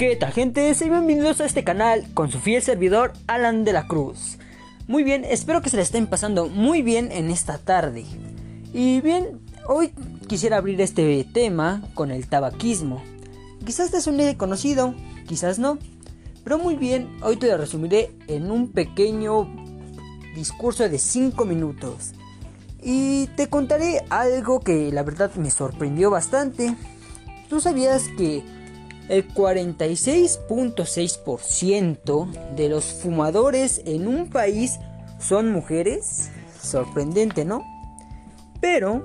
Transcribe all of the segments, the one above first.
¿Qué tal gente? Sean bienvenidos a este canal con su fiel servidor Alan de la Cruz. Muy bien, espero que se le estén pasando muy bien en esta tarde. Y bien, hoy quisiera abrir este tema con el tabaquismo. Quizás te suene conocido, quizás no. Pero muy bien, hoy te lo resumiré en un pequeño discurso de 5 minutos. Y te contaré algo que la verdad me sorprendió bastante. ¿Tú sabías que el 46.6% de los fumadores en un país son mujeres? Sorprendente, ¿no? Pero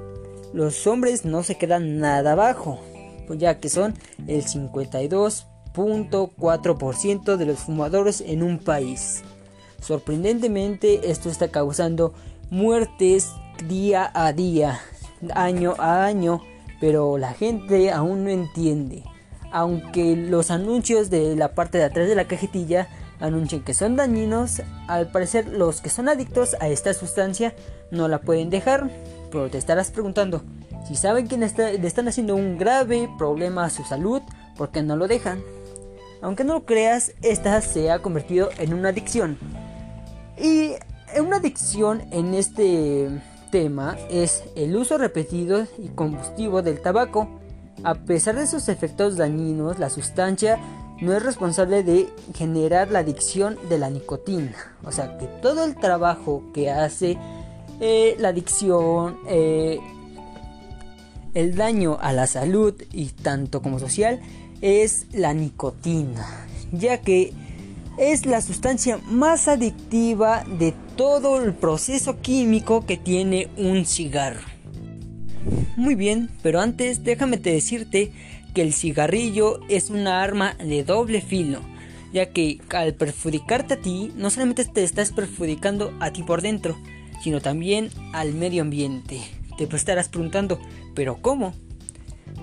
los hombres no se quedan nada abajo, pues ya que son el 52.4% de los fumadores en un país. Sorprendentemente esto está causando muertes día a día, año a año, pero la gente aún no entiende. Aunque los anuncios de la parte de atrás de la cajetilla anuncian que son dañinos, al parecer los que son adictos a esta sustancia no la pueden dejar. Pero te estarás preguntando, si saben que le están haciendo un grave problema a su salud, ¿por qué no lo dejan? Aunque no lo creas, esta se ha convertido en una adicción. Y una adicción en este tema es el uso repetido y combustivo del tabaco. A pesar de sus efectos dañinos, la sustancia no es responsable de generar la adicción de la nicotina. O sea que todo el trabajo que hace eh, la adicción, eh, el daño a la salud y tanto como social es la nicotina, ya que es la sustancia más adictiva de todo el proceso químico que tiene un cigarro. Muy bien, pero antes déjame decirte que el cigarrillo es una arma de doble filo, ya que al perjudicarte a ti, no solamente te estás perjudicando a ti por dentro, sino también al medio ambiente. Te estarás preguntando, ¿pero cómo?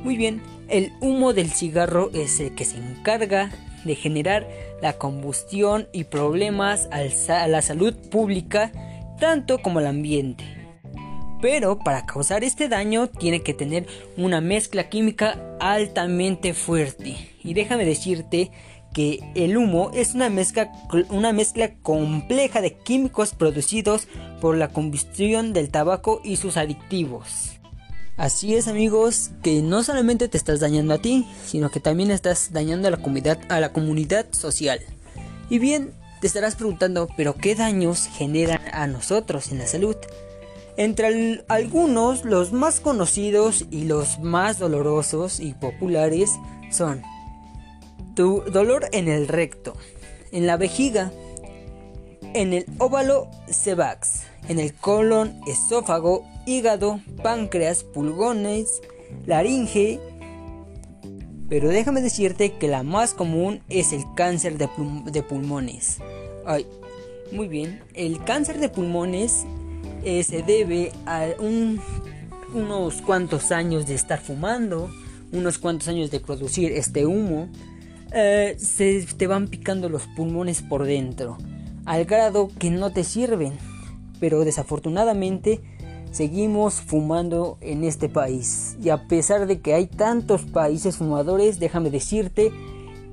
Muy bien, el humo del cigarro es el que se encarga de generar la combustión y problemas a la salud pública, tanto como al ambiente. Pero para causar este daño tiene que tener una mezcla química altamente fuerte. Y déjame decirte que el humo es una mezcla, una mezcla compleja de químicos producidos por la combustión del tabaco y sus aditivos. Así es amigos, que no solamente te estás dañando a ti, sino que también estás dañando a la comunidad, a la comunidad social. Y bien, te estarás preguntando, pero ¿qué daños generan a nosotros en la salud? Entre algunos, los más conocidos y los más dolorosos y populares son tu dolor en el recto, en la vejiga, en el óvalo sebax, en el colon, esófago, hígado, páncreas, pulgones, laringe. Pero déjame decirte que la más común es el cáncer de, pulmones. Ay, muy bien, el cáncer de pulmones eh, se debe a unos cuantos años de estar fumando, unos cuantos años de producir este humo. Eh, se te van picando los pulmones por dentro, al grado que no te sirven pero desafortunadamente seguimos fumando en este país. Y a pesar de que hay tantos países fumadores, déjame decirte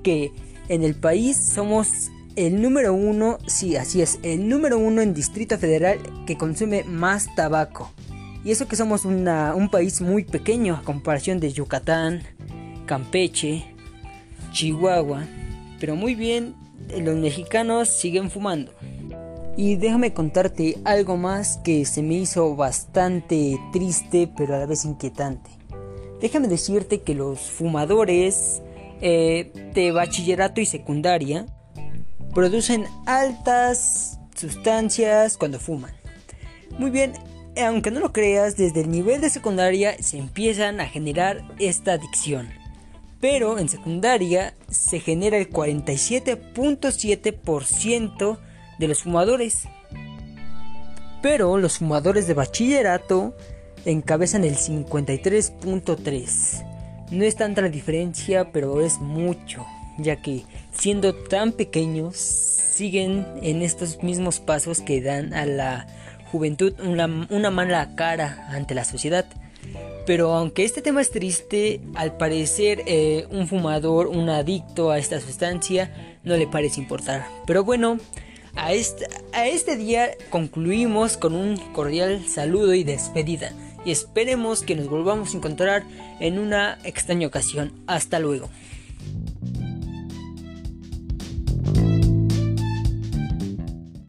que en el país somos el número uno, sí, así es, el número uno en Distrito Federal que consume más tabaco. Y eso que somos un país muy pequeño a comparación de Yucatán, Campeche, Chihuahua. Pero muy bien, los mexicanos siguen fumando. Y déjame contarte algo más que se me hizo bastante triste pero a la vez inquietante. Déjame decirte que los fumadores eh, de bachillerato y secundaria producen altas sustancias cuando fuman. Muy bien, aunque no lo creas, desde el nivel de secundaria se empiezan a generar esta adicción. Pero en secundaria se genera el 47.7% de los fumadores. Pero los fumadores de bachillerato encabezan el 53.3. No es tanta la diferencia, pero es mucho, ya que siendo tan pequeños siguen en estos mismos pasos que dan a la juventud una, mala cara ante la sociedad. Pero aunque este tema es triste, al parecer eh, un fumador, un adicto a esta sustancia, no le parece importar. Pero bueno, a este, a este día concluimos con un cordial saludo y despedida. Y esperemos que nos volvamos a encontrar en una extraña ocasión. Hasta luego.